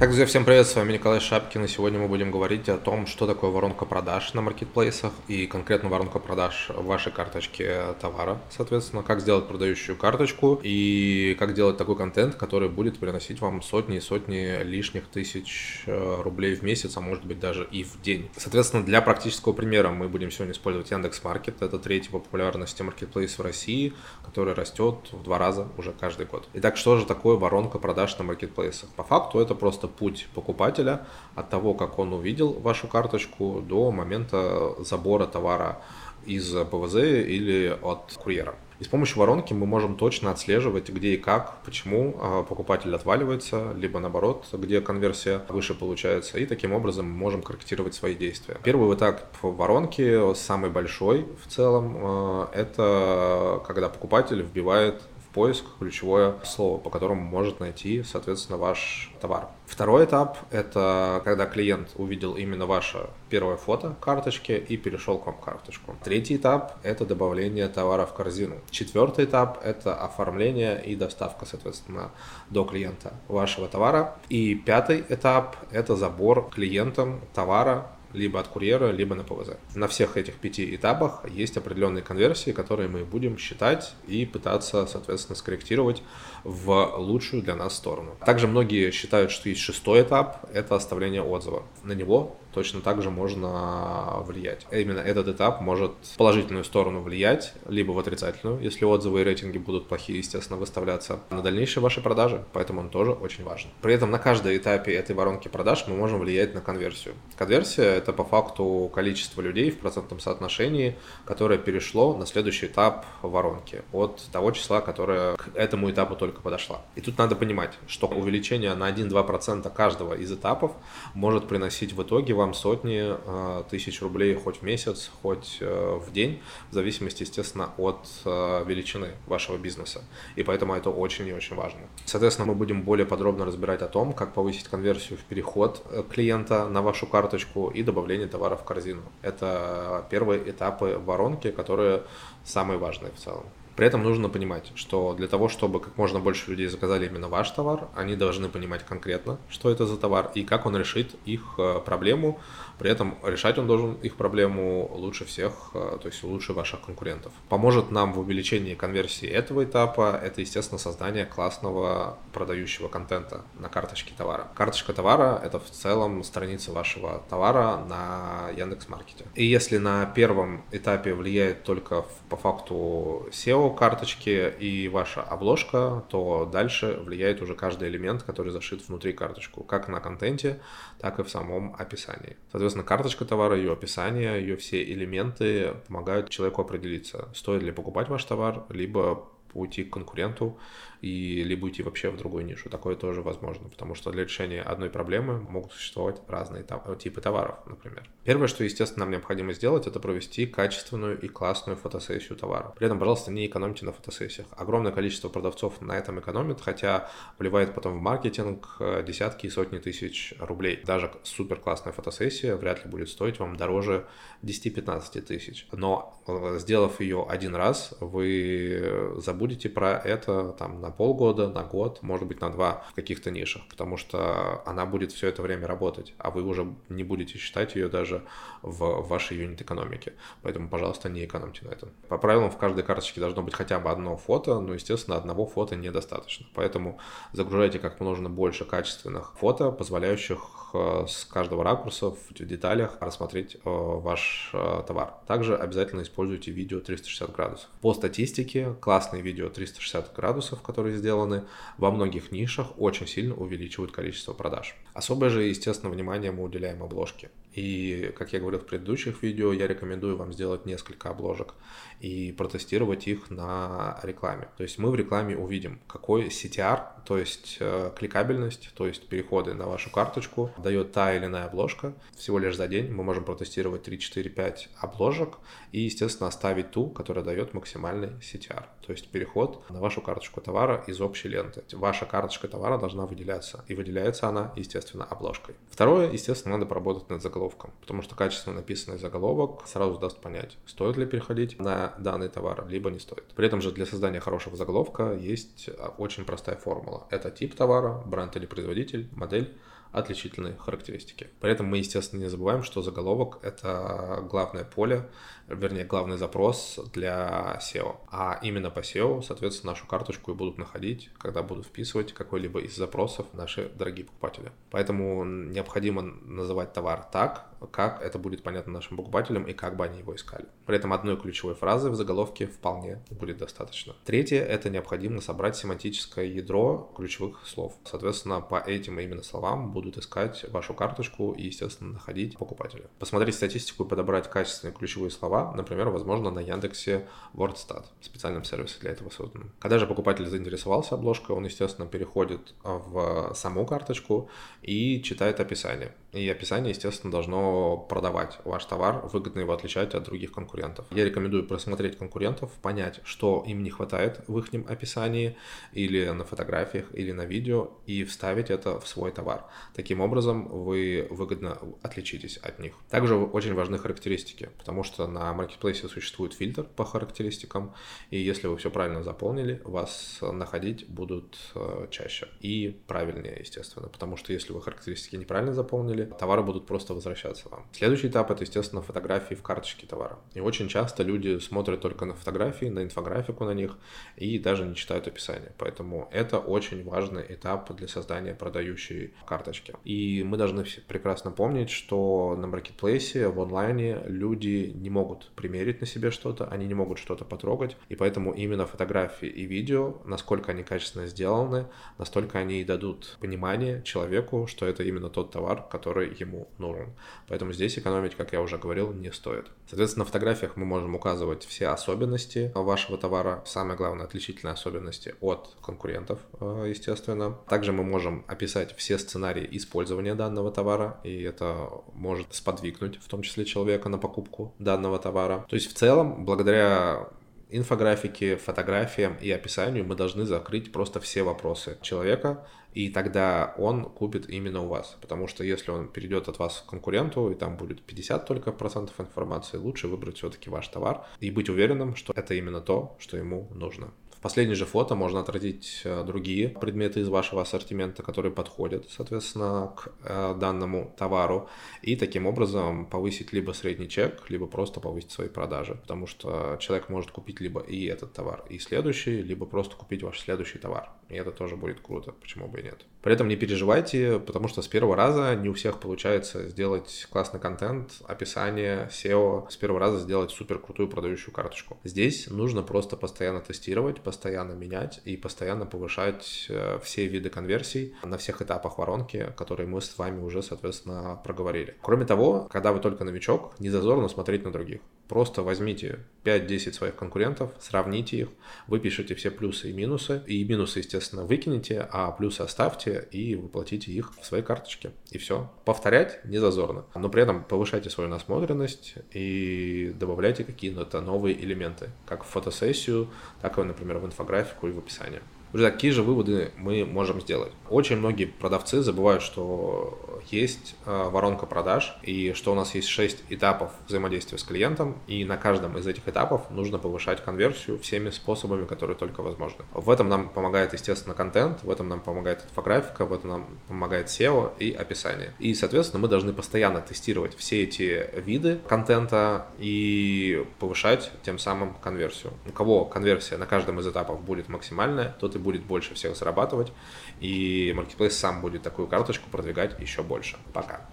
Так, друзья, всем привет, с вами Николай Шапкин, и сегодня мы будем говорить о том, что такое воронка продаж на маркетплейсах, и конкретно воронка продаж вашей карточке товара, соответственно, как сделать продающую карточку, и как делать такой контент, который будет приносить вам сотни и сотни лишних тысяч э, рублей в месяц, а может быть даже и в день. Соответственно, для практического примера мы будем сегодня использовать Яндекс Маркет, это третий по популярности маркетплейс в России, который растет в два раза уже каждый год. Итак, что же такое воронка продаж на маркетплейсах? По факту это просто путь покупателя от того, как он увидел вашу карточку, до момента забора товара из ПВЗ или от курьера. И с помощью воронки мы можем точно отслеживать, где и как, почему а, покупатель отваливается, либо наоборот, где конверсия выше получается. И таким образом мы можем корректировать свои действия. Первый этап воронки, самый большой в целом, а, это когда покупатель вбивает поиск ключевое слово, по которому может найти, соответственно, ваш товар. Второй этап – это когда клиент увидел именно ваше первое фото карточки и перешел к вам карточку. Третий этап – это добавление товара в корзину. Четвертый этап – это оформление и доставка, соответственно, до клиента вашего товара. И пятый этап – это забор клиентам товара либо от курьера, либо на ПВЗ. На всех этих пяти этапах есть определенные конверсии, которые мы будем считать и пытаться, соответственно, скорректировать в лучшую для нас сторону. Также многие считают, что есть шестой этап – это оставление отзыва. На него точно так же можно влиять. Именно этот этап может в положительную сторону влиять, либо в отрицательную, если отзывы и рейтинги будут плохие, естественно, выставляться на дальнейшие ваши продажи, поэтому он тоже очень важен. При этом на каждой этапе этой воронки продаж мы можем влиять на конверсию. Конверсия – это по факту количество людей в процентном соотношении, которое перешло на следующий этап воронки от того числа, которое к этому этапу только подошла. И тут надо понимать, что увеличение на 1-2% каждого из этапов может приносить в итоге вам сотни э, тысяч рублей хоть в месяц, хоть э, в день, в зависимости, естественно, от э, величины вашего бизнеса. И поэтому это очень и очень важно. Соответственно, мы будем более подробно разбирать о том, как повысить конверсию в переход клиента на вашу карточку и добавление товара в корзину. Это первые этапы воронки, которые самые важные в целом. При этом нужно понимать, что для того, чтобы как можно больше людей заказали именно ваш товар, они должны понимать конкретно, что это за товар и как он решит их э, проблему. При этом решать он должен их проблему лучше всех, э, то есть лучше ваших конкурентов. Поможет нам в увеличении конверсии этого этапа, это, естественно, создание классного продающего контента на карточке товара. Карточка товара — это в целом страница вашего товара на Яндекс.Маркете. И если на первом этапе влияет только по факту SEO, карточки и ваша обложка, то дальше влияет уже каждый элемент, который зашит внутри карточку, как на контенте, так и в самом описании. Соответственно, карточка товара, ее описание, ее все элементы помогают человеку определиться, стоит ли покупать ваш товар, либо уйти к конкуренту и либо уйти вообще в другую нишу. Такое тоже возможно, потому что для решения одной проблемы могут существовать разные типы товаров, например. Первое, что, естественно, нам необходимо сделать, это провести качественную и классную фотосессию товара. При этом, пожалуйста, не экономьте на фотосессиях. Огромное количество продавцов на этом экономит, хотя вливает потом в маркетинг э, десятки и сотни тысяч рублей. Даже супер классная фотосессия вряд ли будет стоить вам дороже 10-15 тысяч. Но э, сделав ее один раз, вы забудете про это там на на полгода, на год, может быть, на два в каких-то нишах, потому что она будет все это время работать, а вы уже не будете считать ее даже в вашей юнит-экономике. Поэтому, пожалуйста, не экономьте на этом. По правилам, в каждой карточке должно быть хотя бы одно фото, но, естественно, одного фото недостаточно. Поэтому загружайте как можно больше качественных фото, позволяющих э, с каждого ракурса в деталях рассмотреть э, ваш э, товар. Также обязательно используйте видео 360 градусов. По статистике, классные видео 360 градусов, которые которые сделаны во многих нишах, очень сильно увеличивают количество продаж. Особое же, естественно, внимание мы уделяем обложке. И, как я говорил в предыдущих видео, я рекомендую вам сделать несколько обложек и протестировать их на рекламе. То есть мы в рекламе увидим, какой CTR, то есть э, кликабельность, то есть переходы на вашу карточку, дает та или иная обложка. Всего лишь за день мы можем протестировать 3, 4, 5 обложек и, естественно, оставить ту, которая дает максимальный CTR, то есть переход на вашу карточку товара из общей ленты. Ваша карточка товара должна выделяться, и выделяется она, естественно, обложкой. Второе, естественно, надо поработать над заголовком заголовком, потому что качественно написанный заголовок сразу даст понять, стоит ли переходить на данный товар, либо не стоит. При этом же для создания хорошего заголовка есть а, очень простая формула. Это тип товара, бренд или производитель, модель, отличительные характеристики. При этом мы, естественно, не забываем, что заголовок — это главное поле, вернее, главный запрос для SEO. А именно по SEO, соответственно, нашу карточку и будут находить, когда будут вписывать какой-либо из запросов наши дорогие покупатели. Поэтому необходимо называть товар так, как это будет понятно нашим покупателям и как бы они его искали. При этом одной ключевой фразы в заголовке вполне будет достаточно. Третье — это необходимо собрать семантическое ядро ключевых слов. Соответственно, по этим именно словам будут искать вашу карточку и, естественно, находить покупателя. Посмотреть статистику и подобрать качественные ключевые слова, например, возможно, на Яндексе WordStat, специальном сервисе для этого созданном. Когда же покупатель заинтересовался обложкой, он, естественно, переходит в саму карточку и читает описание. И описание, естественно, должно продавать ваш товар, выгодно его отличать от других конкурентов. Я рекомендую просмотреть конкурентов, понять, что им не хватает в их описании или на фотографиях, или на видео, и вставить это в свой товар. Таким образом, вы выгодно отличитесь от них. Также очень важны характеристики, потому что на маркетплейсе существует фильтр по характеристикам, и если вы все правильно заполнили, вас находить будут э, чаще и правильнее, естественно, потому что если вы характеристики неправильно заполнили, деле товары будут просто возвращаться вам. Следующий этап это, естественно, фотографии в карточке товара. И очень часто люди смотрят только на фотографии, на инфографику на них и даже не читают описание. Поэтому это очень важный этап для создания продающей карточки. И мы должны все прекрасно помнить, что на маркетплейсе, в онлайне люди не могут примерить на себе что-то, они не могут что-то потрогать, и поэтому именно фотографии и видео, насколько они качественно сделаны, настолько они и дадут понимание человеку, что это именно тот товар, который который ему нужен. Поэтому здесь экономить, как я уже говорил, не стоит. Соответственно, на фотографиях мы можем указывать все особенности вашего товара, самое главное, отличительные особенности от конкурентов, э, естественно. Также мы можем описать все сценарии использования данного товара, и это может сподвигнуть в том числе человека на покупку данного товара. То есть в целом, благодаря инфографике, фотографиям и описанию мы должны закрыть просто все вопросы человека, и тогда он купит именно у вас. Потому что если он перейдет от вас к конкуренту, и там будет 50 только процентов информации, лучше выбрать все-таки ваш товар и быть уверенным, что это именно то, что ему нужно. В последнее же фото можно отразить э, другие предметы из вашего ассортимента, которые подходят, соответственно, к э, данному товару, и таким образом повысить либо средний чек, либо просто повысить свои продажи, потому что человек может купить либо и этот товар, и следующий, либо просто купить ваш следующий товар, и это тоже будет круто, почему бы и нет. При этом не переживайте, потому что с первого раза не у всех получается сделать классный контент, описание, SEO, с первого раза сделать супер крутую продающую карточку. Здесь нужно просто постоянно тестировать, постоянно менять и постоянно повышать э, все виды конверсий на всех этапах воронки, которые мы с вами уже, соответственно, проговорили. Кроме того, когда вы только новичок, не зазорно смотреть на других. Просто возьмите 5-10 своих конкурентов, сравните их, выпишите все плюсы и минусы, и минусы, естественно, выкинете, а плюсы оставьте и воплотите их в своей карточке. И все. Повторять не зазорно. Но при этом повышайте свою насмотренность и добавляйте какие-то новые элементы, как в фотосессию, так и, например, в инфографику и в описание. Друзья, какие же выводы мы можем сделать? Очень многие продавцы забывают, что есть э, воронка продаж и что у нас есть 6 этапов взаимодействия с клиентом, и на каждом из этих этапов нужно повышать конверсию всеми способами, которые только возможны. В этом нам помогает, естественно, контент, в этом нам помогает инфографика, в этом нам помогает SEO и описание. И, соответственно, мы должны постоянно тестировать все эти виды контента и повышать тем самым конверсию. У кого конверсия на каждом из этапов будет максимальная, тот и будет больше всех зарабатывать, и Marketplace сам будет такую карточку продвигать еще больше. Пока.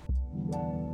thank you